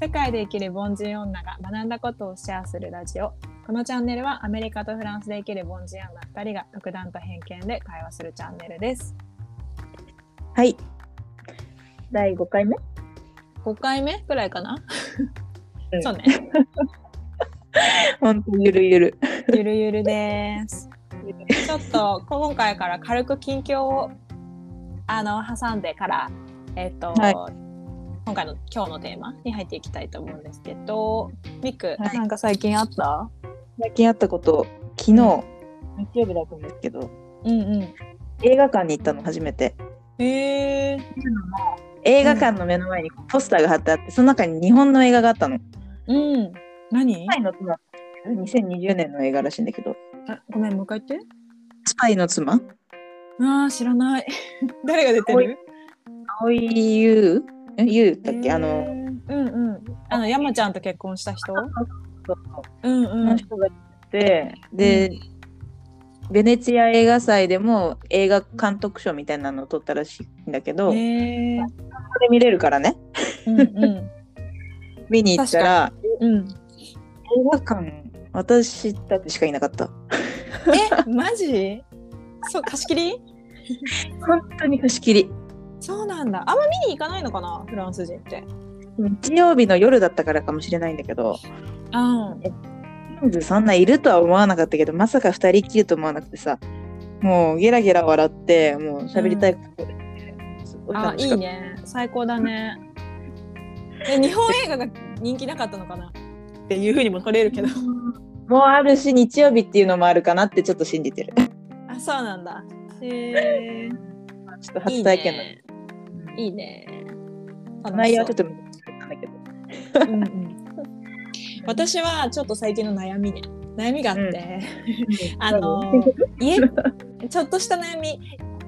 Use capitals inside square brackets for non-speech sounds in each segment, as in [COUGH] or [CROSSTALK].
世界で生きる凡人女が学んだことをシェアするラジオ。このチャンネルはアメリカとフランスで生きる凡人女2人が独断と偏見で会話するチャンネルです。はい。第5回目？5回目くらいかな、うん。そうね。ほんとゆるゆる。ゆるゆるです。ちょっと今回から軽く近況をあの挟んでからえっ、と、はい今回の今日のテーマに入っていきたいと思うんですけどミク、はい。なんか最近あった？最近あったこと、昨日、日曜日だったんですけど、うんうん。映画館に行ったの初めて。へえ映画館の目の前にポスターが貼ってあって、その中に日本の映画があったの。うん。何？スパイの妻。2020年の映画らしいんだけど、あごめんもう一回言って。スパイの妻。あー知らない。[LAUGHS] 誰が出てる？青井優？え優だっけ、あの、うんうん。あの山ちゃんと結婚した人？そううんうん。の人が出て、で、ベネチア映画祭でも映画監督賞みたいなのを取ったらしいんだけど、ここで見れるからね、うんうん。[LAUGHS] 見に行ったら、うん。映画館、私たちしかいなかった。えマジ？そう貸し切り？[LAUGHS] 本当に貸し切り。そうなんだ。あんま見に行かないのかな？フランス人って。日曜日の夜だったからかもしれないんだけど、うん。そんないるとは思わなかったけど、まさか2人きりと思わなくてさ、もうゲラゲラ笑って、もう喋りたいことで、すごいあいいね。最高だね。え日本映画が人気なかったのかな？っていうふうにも取れるけど。[LAUGHS] もうあるし、日曜日っていうのもあるかなってちょっと信じてる。あそうなんだ。へえ [LAUGHS] ちょっといい初体験だねいいね。内容はちょっと、と難しかったんだけど。うんうん、[LAUGHS] 私はちょっと最近の悩みね。悩みがあって、[LAUGHS] あの家 [LAUGHS] ちょっとした悩み。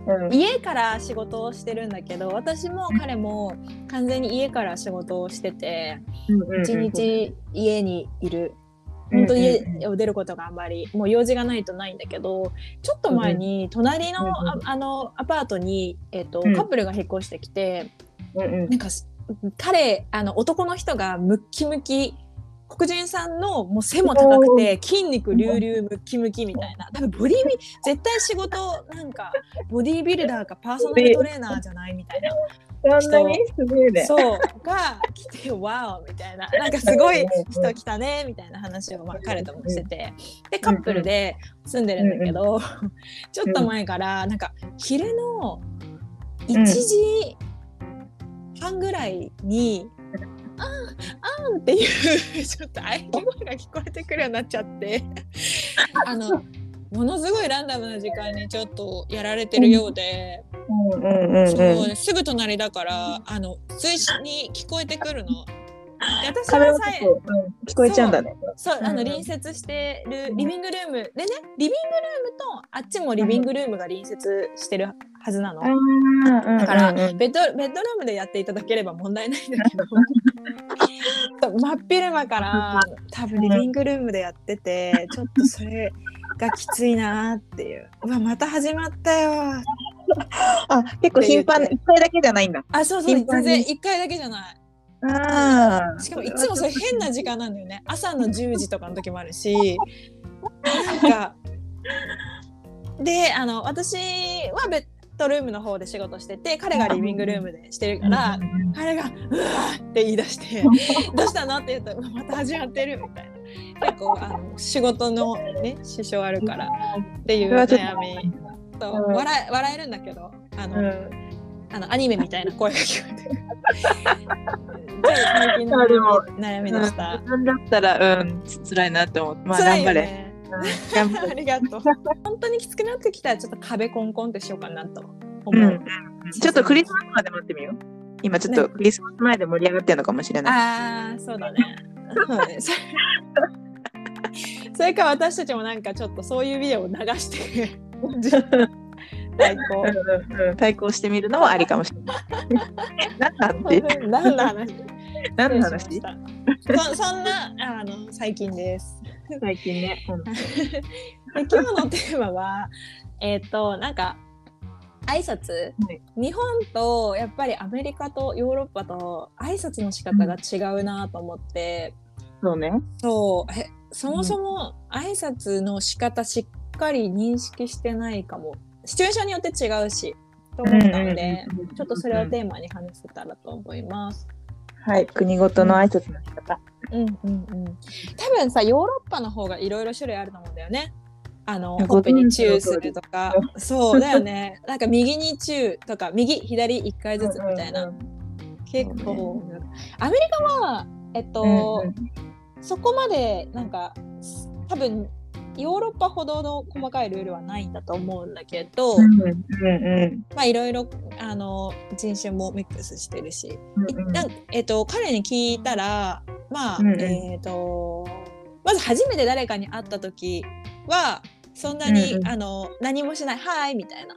うん。家から仕事をしてるんだけど私も彼も完全に家から仕事をしてて一日家にいる本当に家を出ることがあんまりもう用事がないとないんだけどちょっと前に隣のああのアパートに、えっとうん。カップルが引っ越してきてなんかす彼あの男の人がムッキムキ黒人さんのもう背も高くて筋肉隆々ムッキムキみたいな多分ボディビ絶対仕事なんかボディービルダーかパーソナルトレーナーじゃないみたいなそんなに？すごいね。そう。が来て「ワオ!」みたいな。[LAUGHS] なんかすごい人来たねみたいな話をまあ彼ともしてて。でカップルで住んでるんだけど [LAUGHS] ちょっと前からなんか昼の1時半ぐらいに「あん。あん」っていうちょっと喘ぎ [LAUGHS] 声が聞こえてくるようになっちゃって。あのものすごいランダムな時間にちょっとやられてるようで。うんうんうんうん。そうすぐ隣だからあの随時に聞こえてくるの。で私はさえ聞こえちゃうんだね。そうあのうん隣接してるリビングルームでねリビングルームとあっちもリビングルームが隣接してるはずなの。だだからベッドベッドルームでやっていただければ問題ないんだけど [LAUGHS] 真っ昼間から多分リビングルームでやっててちょっとそれがきついなっていううわまた始まったよあ、結構頻繁、一回だけじゃないんだ。あそうそう全然1回だけじゃない。あしかもいつもそれ変な時間なんだよね朝の10時とかの時もあるしなんか [LAUGHS] であの私はベッドルームの方で仕事してて彼がリビングルームでしてるから彼が「うわ!」って言い出して「[LAUGHS] どうしたの?」って言ったらうわ「また始まってる」みたいな結構あの仕事のね支障あるからっていう悩み笑え笑えるんだけどあの、うんあのアニメみたいな声が聞こえて [LAUGHS] 最近の悩みでした。自分だったら、うん、つ辛いなって思う。まあ、[LAUGHS] 頑張れ。あれ。りがとう。本当にきつくなってきたらちょっと壁コンコンってしようかなと思う。うんちょっとクリスマスまで待ってみよう。今ちょっとクリスマス前で盛り上がってるのかもしれない。ああそうだね。そうね [LAUGHS] それか私たちもなんかちょっとそういうビデオを流して最高。[LAUGHS] うんうん対抗してみるのもありかもしれない。[LAUGHS] 何の話？何の話？そそんなあの最近です。最近ね。で今日のテーマはえっ、となんか挨拶、はい。日本とやっぱりアメリカとヨーロッパと挨拶の仕方が違うなと思って、そうね。そう。えそもそも挨拶の仕方しっかり認識してないかも。シチュエーションによって違うしと思ったので、ちょっとそれをテーマに話せたらと思います。はい、国ごとの挨拶の仕方。うんうんうん、多分さヨーロッパの方がいろいろ種類あると思うんだよね。あのいやほっぺにチューするとか。そうだよね。[LAUGHS] なんか右にチューとか右左1回ずつみたいな、うん結構、そアメリカはえっと、うんうんそこまでなんか多分ヨーロッパほどの細かいルールはないんだと思うんだけど、うんうんまあいろいろあの人種もミックスしてるし、うんうん。なんえっと彼に聞いたらまあ、うんうん。えっとまず初めて誰かに会った時はそんなに、うんうん。あの何もしない「はい」みたいな。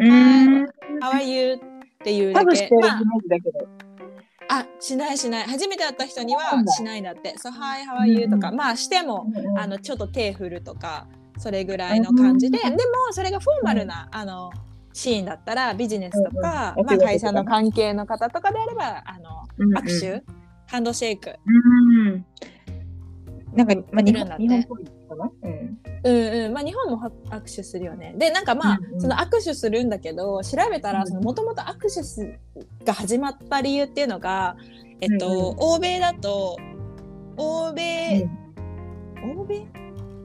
うん。「How are you?」っていう多だけ。分してるイメまあージだけど。あしないしない。初めて会った人にはしないんだって「そう Hi how are you?」とか、うん。まあしてもうんあのちょっと手振るとかそれぐらいの感じで、うん。でもそれがフォーマルな、あのシーンだったらビジネスとか、まあ、会社の関係の方とかであればあの握手、ハンドシェイク、うん。なんか、まあ、日いるんだ本日本っぽいかな？うん。うんうん。まあ、日本もは握手するよね。でなんかまあ、その握手するんだけど調べたうん。らもともと握手すが始まった理由っていうのが、えっとうんうん。欧米だと欧米、欧米？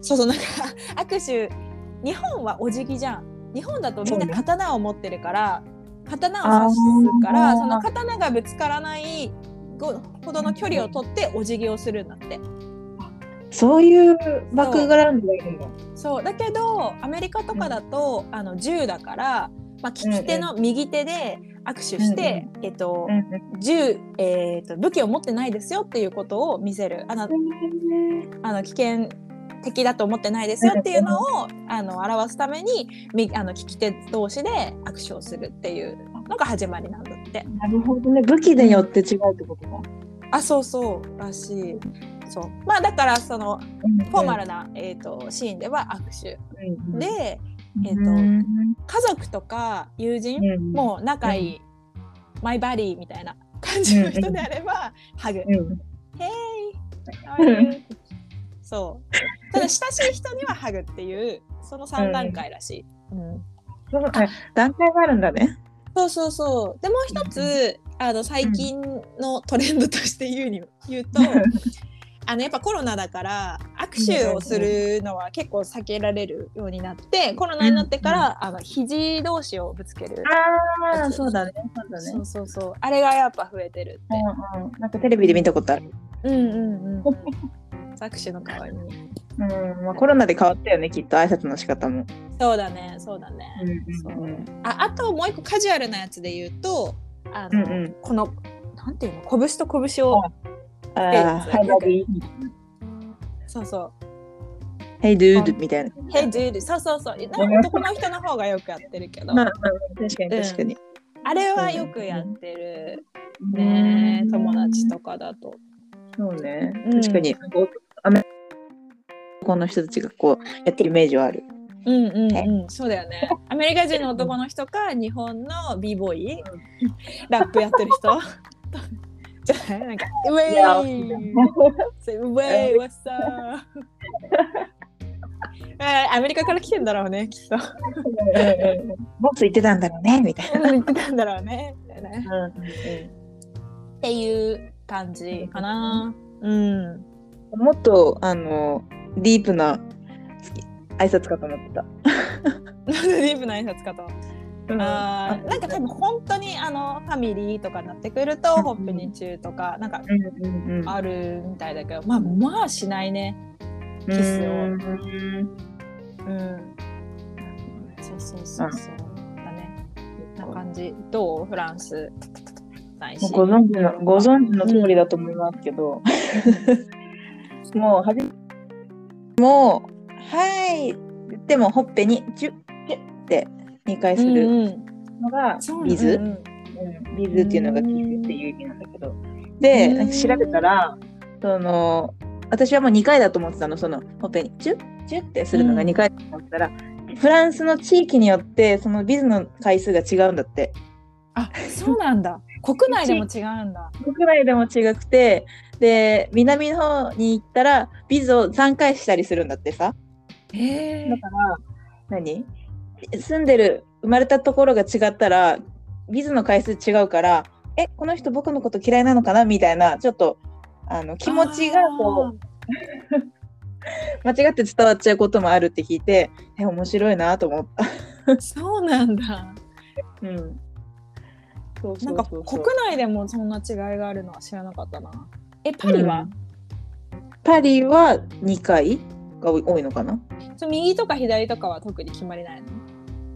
そうそうなんか [LAUGHS] 握手日本はお辞儀じゃん。日本だとみんな刀を持ってるから刀を刺すからその刀がぶつからないごほどの距離を取ってお辞儀をするんだって。そういうバックグラウンドがいるんだ。そう。だけどアメリカとかだと、あの銃だから、まあ、利き手の右手で握手して、えっとうん銃、えー、と武器を持ってないですよっていうことを見せる。あのあの危険的だと思ってないですよっていうのをあの表すためにみあの利き手同士で握手をするっていうのが始まりなんだって。なるほどね。武器によって違うってことか。あそうそう。らしい。そう。まあだからそのフォーマルな、えー、とシーンでは握手。うん。で、えーとうん家族とか友人、うんもう仲いい、マイバディみたいな感じの人であれば、ハグ。うん Hey! [LAUGHS] そう。ただ親しい人にはハグっていうその3段階らしい。うんそうあ段階があるんだね。そうそうそう。でもう一つ、あの最近のトレンドとして言うに言うと、[LAUGHS] あのやっぱコロナだから握手をするのは結構避けられるようになって、コロナになってから、あの肘同士をぶつける。ああ、そうだね。そうだねそう。そうそう。あれがやっぱ増えてるって。うんうん、なんかテレビで見たことある。うんうんうん。[LAUGHS] 握手の代わりに。うん、まあ、コロナで変わったよね、きっと挨拶の仕方も。そうだね、そうだね。そうああともう一個カジュアルなやつで言うと、あの、うんうんこのなんていうの拳と拳をああ、ハイバディ。そうそう。ヘイドゥードみたいな。Hey dude そうそうそう。なんか男の人の方がよくやってるけど、まあ、まあ確かに確かに。あれはよくやってるね、友達とかだと。そうねうん。確かに。アメリカの人たちがこうやってるイメージはある。うんうんうん、そうだよね。アメリカ人の男の人か日本の b ボーイ、ラップやってる人？じゃないなんか「ウェイウェイ What's up? [LAUGHS] えー」アメリカから来てんだろうねきっと。ボス言ってたんだろうね、みたいな。言ってたんだろうね。みたいなねうんっていう感じかな。うん。もっとあのディープな [LAUGHS] 挨拶かと思ってた。ディープな挨拶かと。あーなんか多分本当にあのファミリーとかになってくると、うんホップに中とかなんかあるみたいだけど、まあまあしないね。キスをうんうん。そうそうそうそう。だね。な感じ。どうフランス。ないし。ご存知のご存知の通りだと思いますけど、もうはじもうはい言ってもほっぺにチュッチュッって2回するうんうん。のがビズ、うんうん。うん。ビズっていうのがキスっていう意味なんだけど、でなんか調べたらその私はもう2回だと思ってたの。そのほっぺにチュッ？チュッってするのが2回だと思ってたら、実フランスの地域によってそのビズの回数が違うんだって。あそうなんだ。[LAUGHS] 国内でも違うんだ。国内でも違くてで南の方に行ったらビズを3回したりするんだってさ。へえだから何？住んでる生まれたところが違ったらビズの回数違うからえこの人僕のこと嫌いなのかな？みたいなちょっとあの気持ちがこう [LAUGHS] 間違って伝わっちゃうこともあるって聞いてえ面白いなと思った。うそうなんだ。うん、そうなんか国内でもそんな違いがあるのは知らなかったな。えパリは、パリは2回が多いのかな？右とか左とかは特に決まりないの？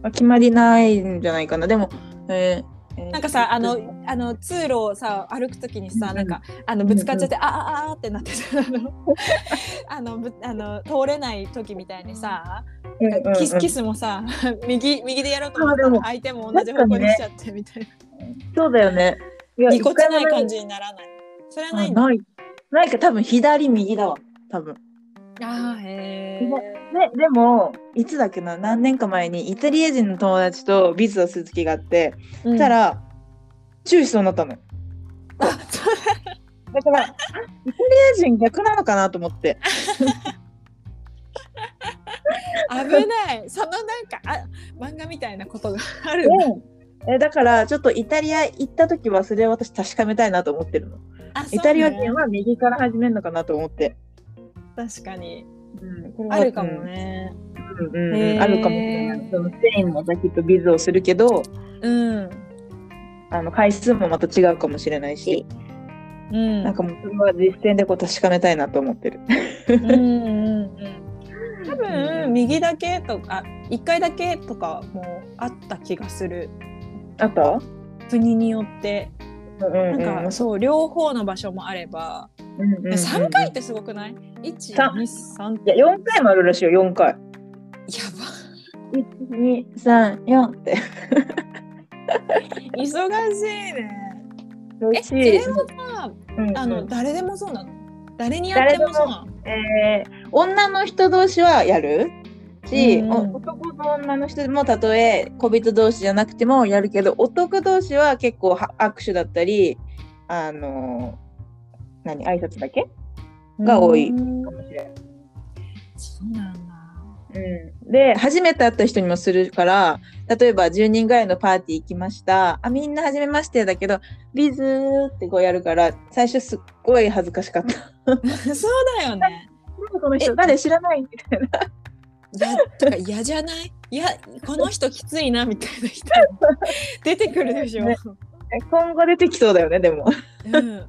あ決まりないんじゃないかな。でも、えーえーなんかさあのあの通路をさ歩くときにさ、うん。なんかあのぶつかっちゃって、あああってなってさあのあのぶあの通れない時みたいにさ、キスキスもさ [LAUGHS] 右右でやろうと思ったら相手も同じ方向にしちゃってみたいな、そうだよね。ぎこちない感じにならない。それはないない。ないか、多分左、右だわ。多分。あーへででも、いつだっけな、何年か前にイタリア人の友達とビズをする時があって、えそしたら、注意しそうになったのだから、あイタリア人逆なのかなと思って。危ない。そのなんかあ漫画みたいなことがあるえだから、ちょっとイタリア行った時は、それを私確かめたいなと思ってるの。あイタリア人は右から始めるのかなと思って。確かに。うんあるかもね。あるかもしれない。そのスペインもさきっとビズをするけど、うん。あの回数もまた違うかもしれないし、うん。なんかもうそれは実践でこう確かめたいなと思ってる。うんうんうん多分右だけとか1回だけとかもあった気がする。あった？国によって。うんうんうん。なんかそう両方の場所もあればうんうんうん3回ってすごくない ?1、三2、3いや、4回もあるらしいよ、4回。や1、2、3、4って。ば忙しいね。え。それはさうんうんあの誰でもそうなの？誰にやってもそうなの？えー女の人同士はやる？し、うんお男と女の人もたとえ小人同士じゃなくてもやるけど男同士は結構は握手だったりあのー何挨拶だけ？が多いうんかもしれない。そうなんだ。うん、で初めて会った人にもするから例えば10人ぐらいのパーティー行きました。あみんな初めましてだけどビズーってこうやるから最初すっごい恥ずかしかった。[LAUGHS] そうだよね。この人誰知らないみたいな。だとか嫌じゃない？いやこの人きついなみたいな人出てくるでしょ、[LAUGHS] ね。今後出てきそうだよねでも。うん、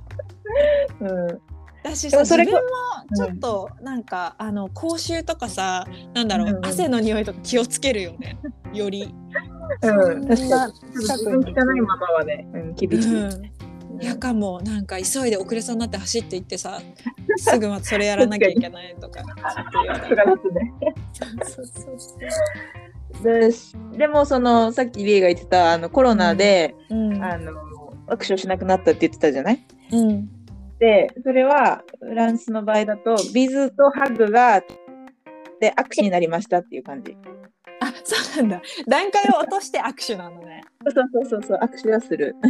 うん。だしさそれ自分もちょっとなんか、あの口臭とかさなんだろう、うんうん汗の匂いとか気をつけるよね。より。うん、確かに。自分汚いままはね、うん、厳しい。うん。やかもなんか急いで遅れそうになって走って行ってさ [LAUGHS] すぐまたそれやらなきゃいけないとか。ですね。そうそうそうでしでもそのさっきリエが言ってたあのコロナで、うん。あの握手をしなくなったって言ってたじゃない？うん。でそれはフランスの場合だとビズとハグがで握手になりましたっていう感じ。あそうなんだ段階を落として握手なのねそうそうそうそう握手はする。[LAUGHS]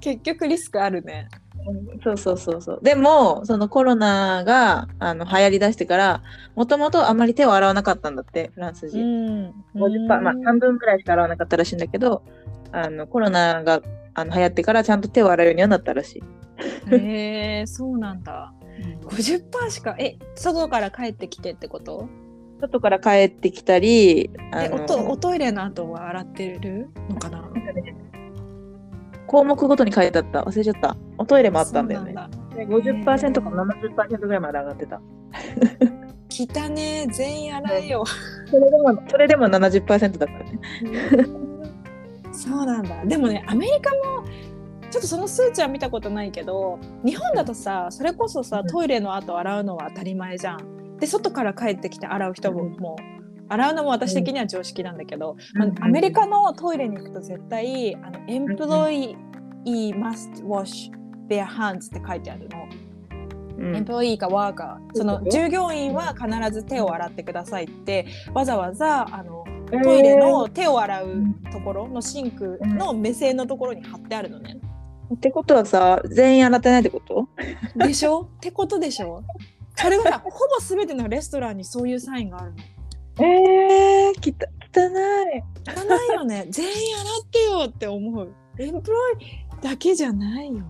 結局リスクあるねうんそうそうそうそう。でもそのコロナがあの流行りだしてからもともとあまり手を洗わなかったんだってフランス人。ん50%まあ半分くらいしか洗わなかったらしいんだけどあのコロナがあの流行ってからちゃんと手を洗うようにはなったらしい。へえそうなんだ。50%しかえ外から帰ってきてってこと？外から帰ってきたりあえおおトイレの後は洗ってるのかな？項目ごとに書いてあった。忘れちゃった。おトイレもあったんだよね。だ。で50%か70%ぐらいまで上がってた。来たね全員洗えよ。それでもそれでも70%だからねそうなんだ。でもねアメリカもちょっとその数値は見たことないけど日本だとさそれこそさうん。トイレの後洗うのは当たり前じゃん。で外から帰ってきて洗う人もうん。もう洗うのも私的には常識なんだけど、うん。まあアメリカのトイレに行くと絶対あのエンプロイ must wash their hands って書いてあるの。うん。エンプロイーかワーカー。その従業員は必ず手を洗ってくださいってわざわざあのトイレの手を洗うところのシンクの目線のところに貼ってあるのね。えーってことはさ全員洗ってないってこと？でしょ？ってことでしょ？それがさほぼ全てのレストランにそういうサインがあるの。えー、きた汚い汚いよね全員洗ってよって思う。エンプロイだけじゃないよ。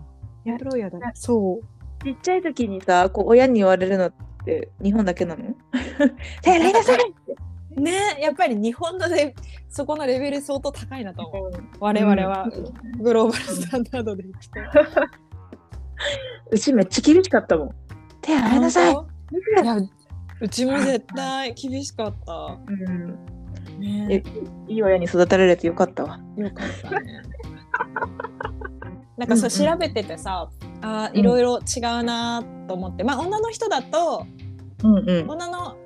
エンプロイヤーだね。そう。ちっちゃい時にさこう親に言われるのって日本だけなの？[LAUGHS] 手洗いなさいねやっぱり日本のでそこのレベル相当高いなと思う。我々はグローバルスタンダードでいくと。[LAUGHS] うちめっちゃ厳しかったもん。手洗いなさい。うちも絶対厳しかった。うん。ね。えいい親に育てられてよかったわ。よかったね。[LAUGHS] なんかそううんうん。調べててさ、あーいろいろ違うなと思って、まあ女の人だとうんうん。女の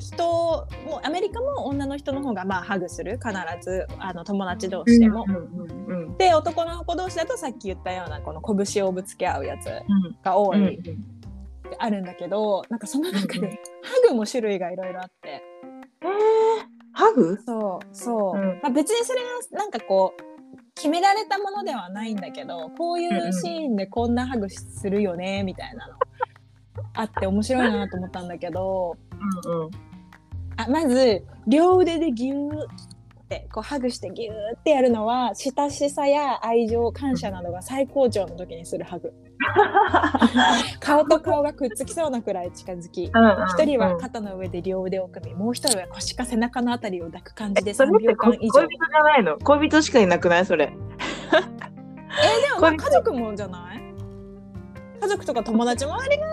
人もアメリカも女の人の方がまあハグする。必ずあの友達同士でも。で男の子同士だとさっき言ったようなこの拳をぶつけ合うやつうんが多うんい、あるんだけどなんかその中でハグも種類がいろいろあって。えー、ハグ？そうそう、うん。まあ、別にそれがなんかこう決められたものではないんだけどこういうシーンでこんなハグするよねみたいなの。あって面白いなと思ったんだけどうんうんあまず両腕でギューってこうハグしてギューってやるのは親しさや愛情感謝などが最高潮の時にするハグ。[LAUGHS] 顔と顔がくっつきそうなくらい近づき一人は肩の上で両腕を組みもう一人は腰か背中のあたりを抱く感じで3それって秒間以上恋人じゃないの？恋人しかいなくない？それ。[LAUGHS] えー、でもまあ家族もじゃない？家族とか友達もありが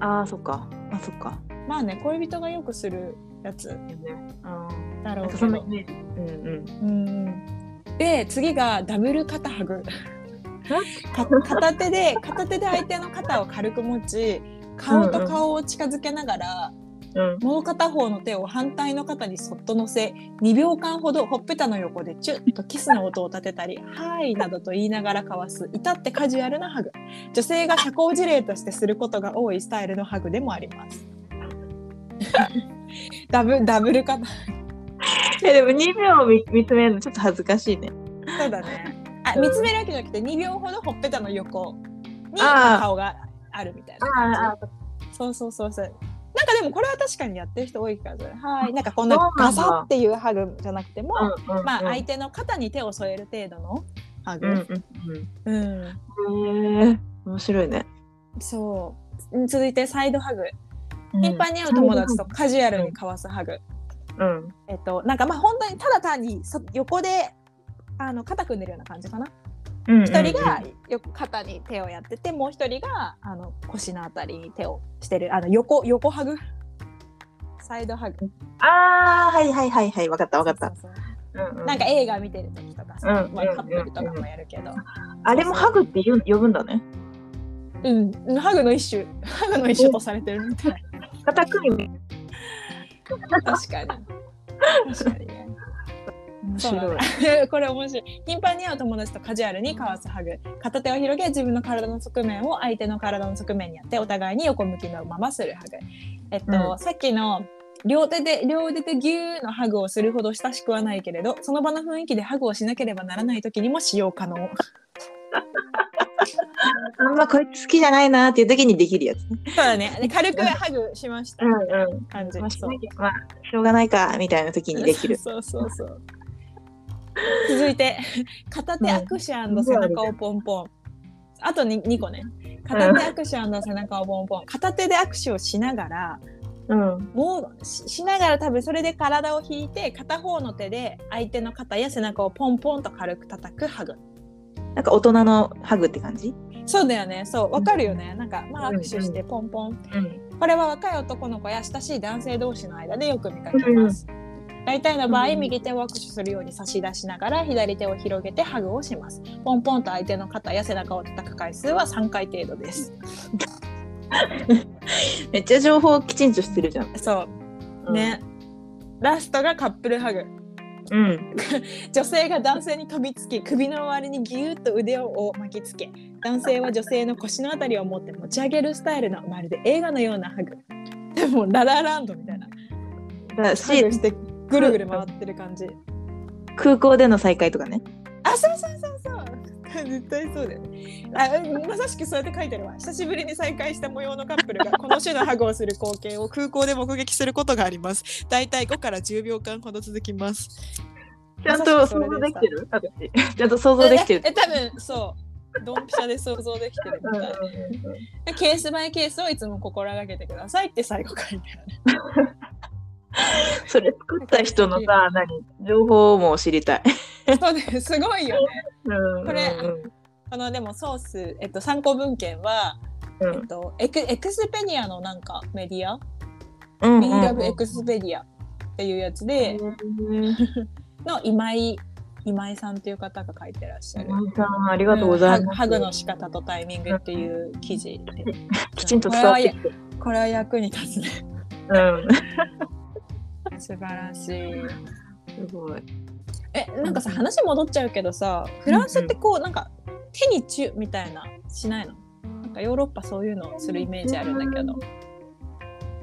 ああそっか。あそっかまあね恋人がよくするやつ。うんだろうけど。イメージ。うんうん。うんで次がダブル肩ハグ。[LAUGHS] か。片手で片手で相手の肩を軽く持ち顔と顔を近づけながら、うんもう片方の手を反対の肩にそっと乗せ2秒間ほどほっぺたの横でチュッとキスの音を立てたり「はい」などと言いながら交わす至ってカジュアルなハグ。女性が社交辞令としてすることが多いスタイルのハグでもあります [LAUGHS] ダブダブル肩えでも2秒見見つめるのちょっと恥ずかしいね。そうだね。あ見つめるわけじゃなくて2秒ほどほっぺたの横に顔があるみたいな。ああそうそうそうそう。なんかでもこれは確かにやってる人多い気がする。はい。なんかこんなガサっていうハグじゃなくても、まあ相手の肩に手を添える程度のハグ。うんうんうん。うん。へえ面白いね。そう。続いてサイドハグ。頻繁に会う友達とカジュアルに交わすハグ。うんえっと、なんかまあ本当にただ単にそ横であの肩組んでるような感じかな。うん一人がよく肩に手をやってて、もう一人があの腰のあたりに手をしてる。あの横横ハグ？サイドハグ。ああはいはいはいはいわかったわかったそうんうんなんか映画見てる時とかさ、うんまあ、カップルとかもやるけど。あれもハグって呼ぶんだねうん、ハグの一種、ハグの一種とされてるみたい。肩組み確かに。確かにね。面白い [LAUGHS] これ面白い。頻繁に会う友達とカジュアルに交わすハグ。片手を広げ、自分の体の側面を相手の体の側面にやって、お互いに横向きのままするハグ。えっと、うんさっきの両手で、両腕でギューのハグをするほど親しくはないけれど、その場の雰囲気でハグをしなければならない時にも使用可能。あんまこいつ好きじゃないなっていう時にできるやつねそうだね。で [LAUGHS] 軽くハグしました。うんうん感じ。まあしまあしょうがないかみたいな時にできるそうそうそう。続いて片手握手背中をポンポン。あと 2, 2個ね。片手握手背中をポンポン。片手で握手をしながら、うんもうししながら多分それで体を引いて片方の手で相手の肩や背中をポンポンと軽く叩くハグ。なんか大人のハグって感じ？そうだよね。そう。わかるよね。なんか、まあうん握手してポンポン。うんこれは若い男の子や親しい男性同士の間でよく見かけます。大体の場合、うん右手を握手するように差し出しながら左手を広げてハグをします。ポンポンと相手の肩や背中を叩く回数は3回程度です。[LAUGHS] めっちゃ情報きちんとしてるじゃん。そう。ね。ラストがカップルハグ。うん。女性が男性に飛びつき首の周りにぎゅっと腕を巻きつけ男性は女性の腰のあたりを持って持ち上げるスタイルのまるで映画のようなハグでもララランドみたいなだハしグしてぐるぐる回ってる感じ空港での再会とかね。絶対そうだよね。あまさしくそうやって書いてるわ。久しぶりに再会した模様のカップルがこの種のハグをする光景を空港で目撃することがあります。だいたい5から10秒間ほど続きます。ちゃんと想像できてる？私。ちゃんと想像できてる？え。え多分そう。ドンピシャで想像できてるみたいで。ケースバイケースをいつも心がけてくださいって最後書いてある [LAUGHS] それ作った人のさ、何情報も知りたい。そうですすごいよねうんこれこのでもソース、えっと、参考文献は、うんえっと、エクエクスペディアのなんかメディア？うん We Love エクスペディアっていうやつで [LAUGHS] の今井今井さんっていう方が書いてらっしゃる。皆さんありがとうございます。ハハグの仕方とタイミングっていう記事で [LAUGHS] きちんと伝わって。これは役に立つねうん。素晴らしい。すごい。えなんかさ話戻っちゃうけどさフランスってこうなんか手にチュみたいなしないの？なんかヨーロッパそういうのをするイメージあるんだけど。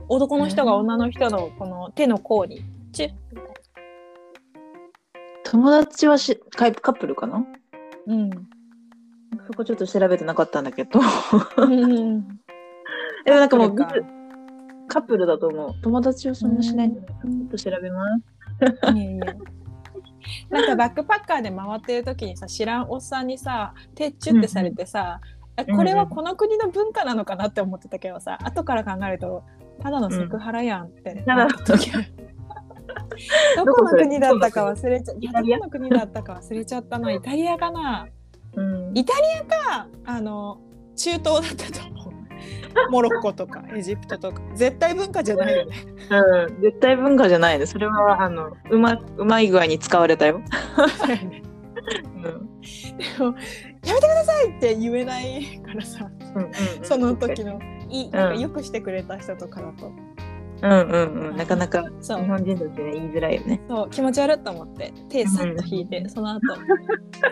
男の人が女の人のこの手の甲にチュ。みたい友達はしカイカップルかな？なうん。そこちょっと調べてなかったんだけど。うん [LAUGHS] でもなんかもうカップルだと思う。友達はそんなしない。ちょっと調べます。いやいや。なんかバックパッカーで回ってる時にさ知らんおっさんにさ手チュってされてさ、えこれはこの国の文化なのかなって思ってたけどさ後から考えるとただのセクハラやんって。ただなった時、[LAUGHS] どこの国だったか忘れちゃいやどこの国だったか忘れちゃったなイタリアかな。うん。イタリアかあの中東だったと思う [LAUGHS] モロッコとかエジプトとか。絶対文化じゃないよね。うん、絶対文化じゃないね。それはあのうまうまい具合に使われたよ。うん、でもやめてくださいって言えないからさ。うんうんその時のいいなんかうんよくしてくれた人とかだと、うんうんうん。なかなかそう。日本人としては言いづらいよね。そう。気持ち悪いと思って。手さっと引いて、その後す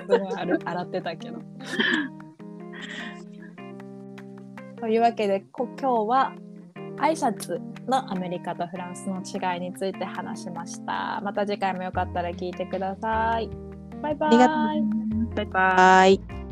ごいある洗ってたけど。というわけでこ今日は挨拶のアメリカとフランスの違いについて話しました。また次回もよかったら聞いてください。バイバイ。バイバイ。